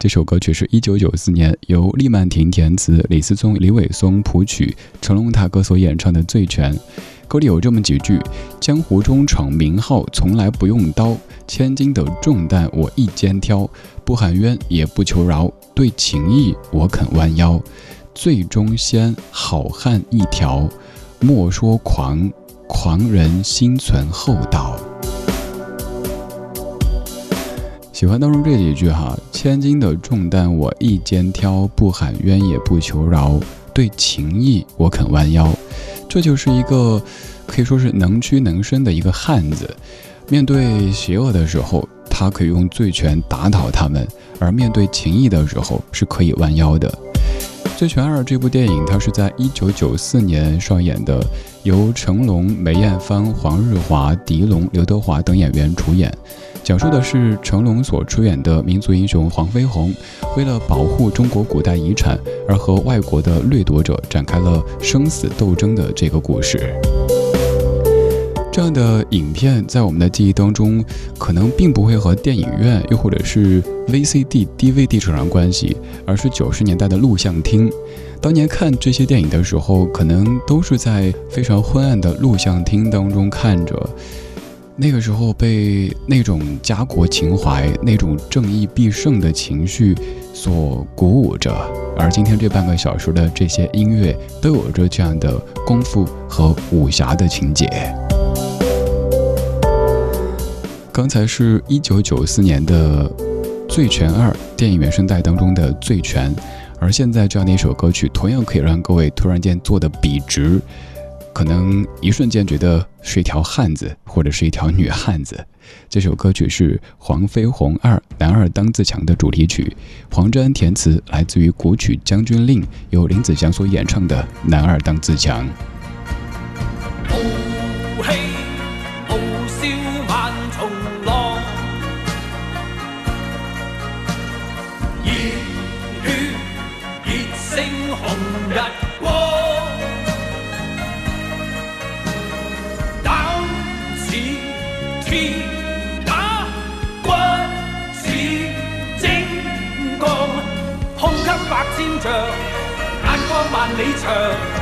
这首歌曲是一九九四年由利曼婷填词，李思聪、李伟松谱曲，成龙大哥所演唱的《醉拳》。歌里有这么几句：“江湖中闯名号，从来不用刀；千斤的重担我一肩挑，不喊冤也不求饶，对情义我肯弯腰。醉中仙，好汉一条，莫说狂，狂人心存厚道。”喜欢当中这几句哈，千斤的重担我一肩挑，不喊冤也不求饶，对情义我肯弯腰。这就是一个可以说是能屈能伸的一个汉子。面对邪恶的时候，他可以用醉拳打倒他们；而面对情义的时候，是可以弯腰的。《醉拳二》这部电影，它是在一九九四年上演的，由成龙、梅艳芳、黄日华、狄龙、刘德华等演员主演。讲述的是成龙所出演的民族英雄黄飞鸿，为了保护中国古代遗产而和外国的掠夺者展开了生死斗争的这个故事。这样的影片在我们的记忆当中，可能并不会和电影院又或者是 VCD、DVD 扯上关系，而是九十年代的录像厅。当年看这些电影的时候，可能都是在非常昏暗的录像厅当中看着。那个时候被那种家国情怀、那种正义必胜的情绪所鼓舞着，而今天这半个小时的这些音乐都有着这样的功夫和武侠的情节。刚才是一九九四年的《醉拳二》电影原声带当中的《醉拳》，而现在这样的一首歌曲，同样可以让各位突然间坐得笔直，可能一瞬间觉得是一条汉子，或者是一条女汉子。这首歌曲是《黄飞鸿二男二当自强》的主题曲，黄沾填词，来自于古曲《将军令》，由林子祥所演唱的《男二当自强》。her.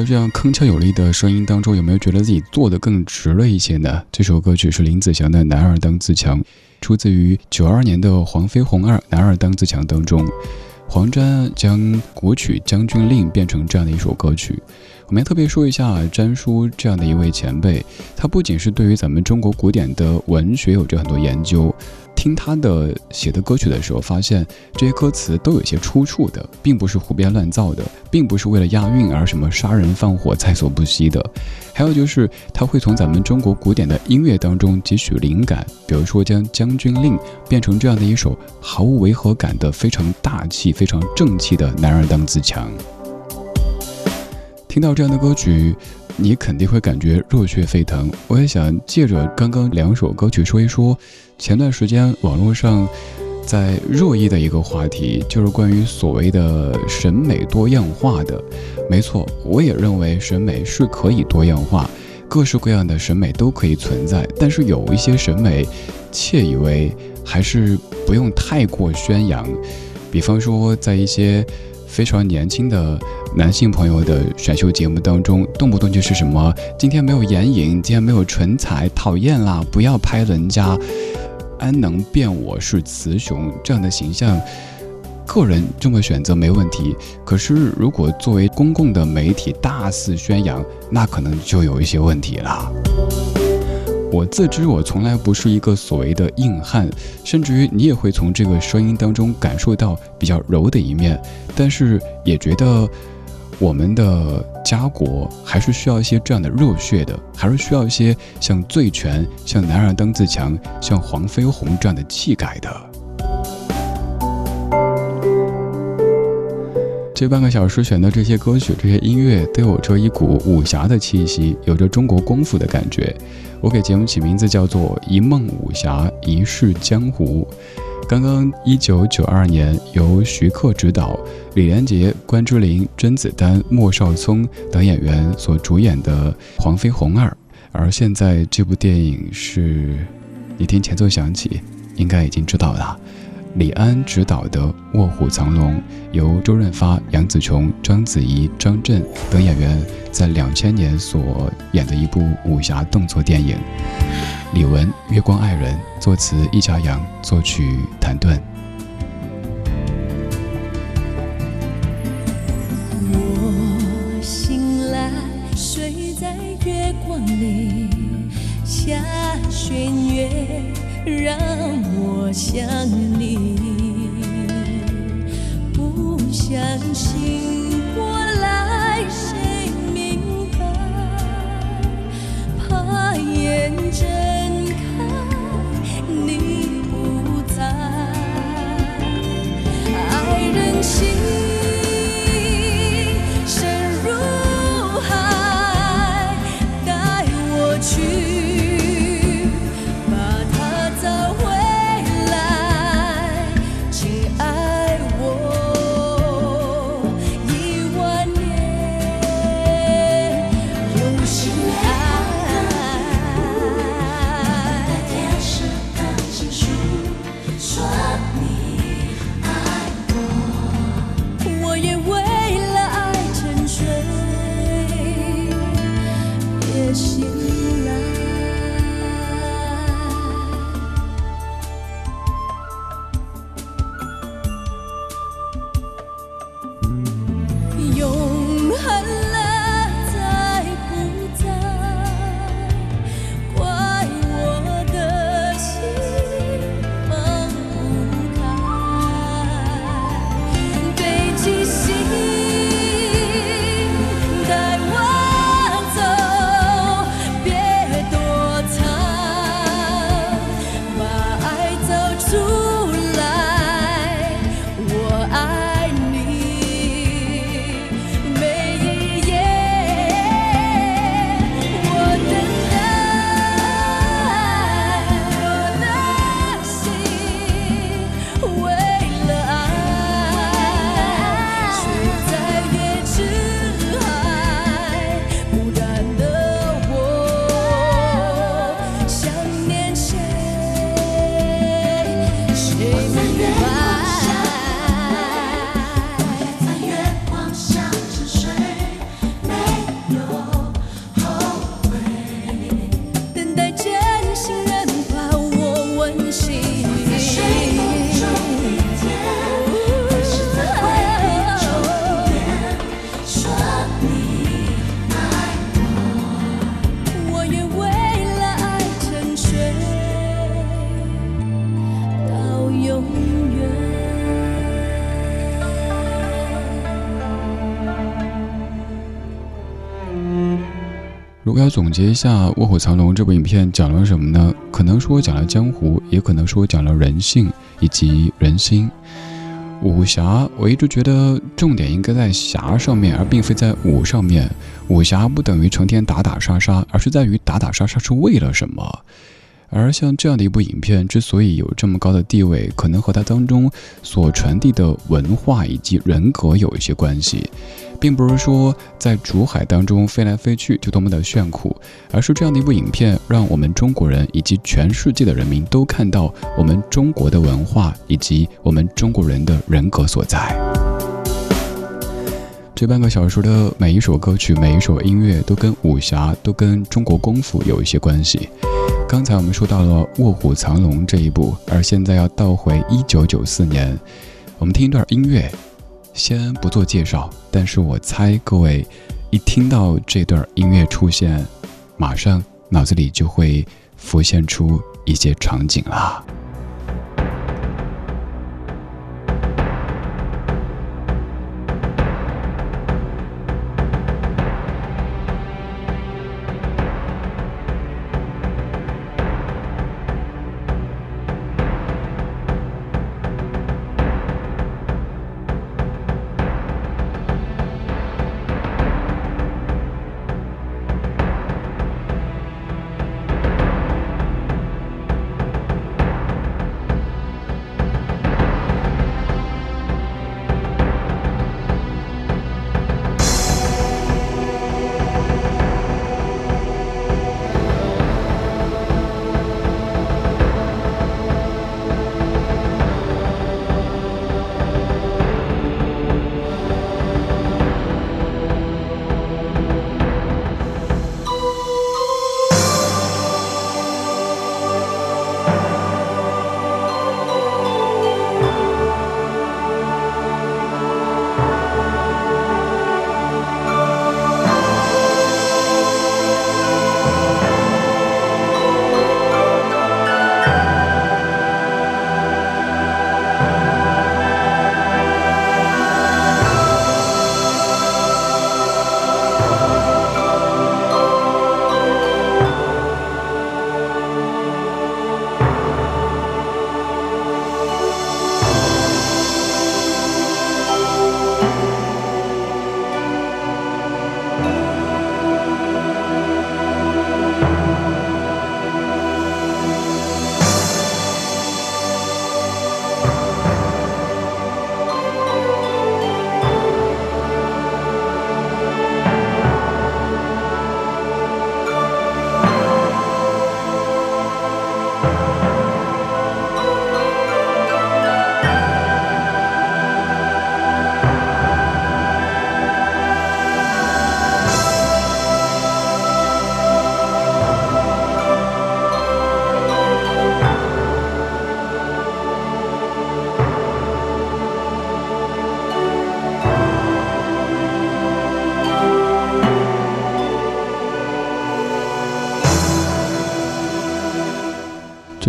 在这样铿锵有力的声音当中，有没有觉得自己坐得更直了一些呢？这首歌曲是林子祥的《男儿当自强》，出自于九二年的《黄飞鸿二男儿当自强》当中。黄沾将古曲《将军令》变成这样的一首歌曲。我们要特别说一下詹叔这样的一位前辈，他不仅是对于咱们中国古典的文学有着很多研究。听他的写的歌曲的时候，发现这些歌词都有些出处的，并不是胡编乱造的，并不是为了押韵而什么杀人放火在所不惜的。还有就是他会从咱们中国古典的音乐当中汲取灵感，比如说将《将军令》变成这样的一首毫无违和感的、非常大气、非常正气的“男儿当自强”。听到这样的歌曲。你肯定会感觉热血沸腾。我也想借着刚刚两首歌曲说一说，前段时间网络上在热议的一个话题，就是关于所谓的审美多样化的。没错，我也认为审美是可以多样化，各式各样的审美都可以存在。但是有一些审美，窃以为还是不用太过宣扬。比方说，在一些。非常年轻的男性朋友的选秀节目当中，动不动就是什么今天没有眼影，今天没有唇彩，讨厌啦！不要拍人家，安能辨我是雌雄这样的形象，个人这么选择没问题。可是如果作为公共的媒体大肆宣扬，那可能就有一些问题了。我自知我从来不是一个所谓的硬汉，甚至于你也会从这个声音当中感受到比较柔的一面，但是也觉得我们的家国还是需要一些这样的热血的，还是需要一些像醉拳、像男儿当自强、像黄飞鸿这样的气概的。这半个小时选的这些歌曲、这些音乐，都有着一股武侠的气息，有着中国功夫的感觉。我给节目起名字叫做《一梦武侠，一世江湖》。刚刚一九九二年由徐克执导，李连杰、关之琳、甄子丹、莫少聪等演员所主演的《黄飞鸿二》，而现在这部电影是，你听前奏响起，应该已经知道了。李安执导的《卧虎藏龙》，由周润发、杨紫琼、章子怡、张震等演员在两千年所演的一部武侠动作电影。李玟《月光爱人》，作词易家扬，作曲谭盾。我醒来，睡在月光里，下弦月。让我想你，不相信过来谁明白？怕眼睁开你不在，爱人心。如果要总结一下《卧虎藏龙》这部影片讲了什么呢？可能说讲了江湖，也可能说讲了人性以及人心。武侠，我一直觉得重点应该在侠上面，而并非在武上面。武侠不等于成天打打杀杀，而是在于打打杀杀是为了什么。而像这样的一部影片，之所以有这么高的地位，可能和它当中所传递的文化以及人格有一些关系，并不是说在竹海当中飞来飞去就多么的炫酷，而是这样的一部影片，让我们中国人以及全世界的人民都看到我们中国的文化以及我们中国人的人格所在。这半个小时的每一首歌曲、每一首音乐，都跟武侠、都跟中国功夫有一些关系。刚才我们说到了《卧虎藏龙》这一部，而现在要倒回一九九四年，我们听一段音乐。先不做介绍，但是我猜各位一听到这段音乐出现，马上脑子里就会浮现出一些场景啦。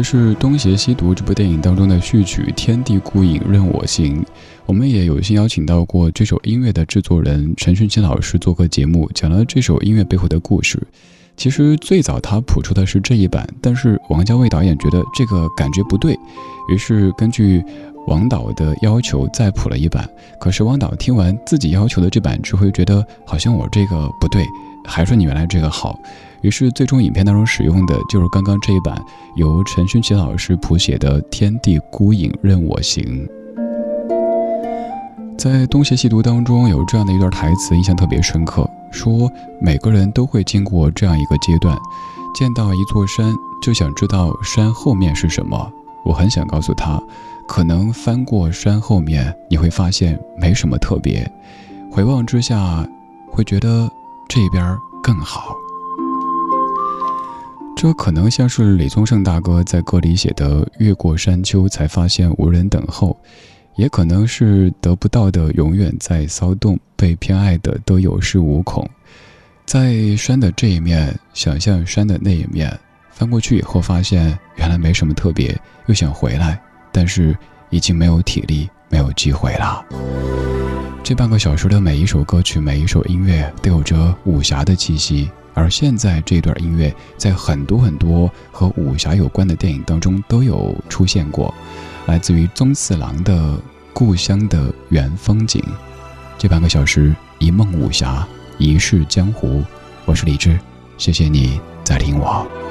是《东邪西毒》这部电影当中的序曲《天地孤影，任我行》。我们也有幸邀请到过这首音乐的制作人陈勋奇老师做客节目，讲了这首音乐背后的故事。其实最早他谱出的是这一版，但是王家卫导演觉得这个感觉不对，于是根据王导的要求再谱了一版。可是王导听完自己要求的这版之后，觉得好像我这个不对，还说你原来这个好。于是，最终影片当中使用的就是刚刚这一版由陈勋奇老师谱写的《天地孤影，任我行》。在《东邪西毒》当中，有这样的一段台词，印象特别深刻：说每个人都会经过这样一个阶段，见到一座山，就想知道山后面是什么。我很想告诉他，可能翻过山后面，你会发现没什么特别。回望之下，会觉得这边更好。这可能像是李宗盛大哥在歌里写的“越过山丘，才发现无人等候”，也可能是得不到的永远在骚动，被偏爱的都有恃无恐。在山的这一面，想象山的那一面，翻过去以后发现原来没什么特别，又想回来，但是已经没有体力，没有机会了。这半个小时的每一首歌曲，每一首音乐，都有着武侠的气息。而现在这段音乐在很多很多和武侠有关的电影当中都有出现过，来自于宗次郎的《故乡的原风景》。这半个小时，一梦武侠，一世江湖。我是李志，谢谢你在听我。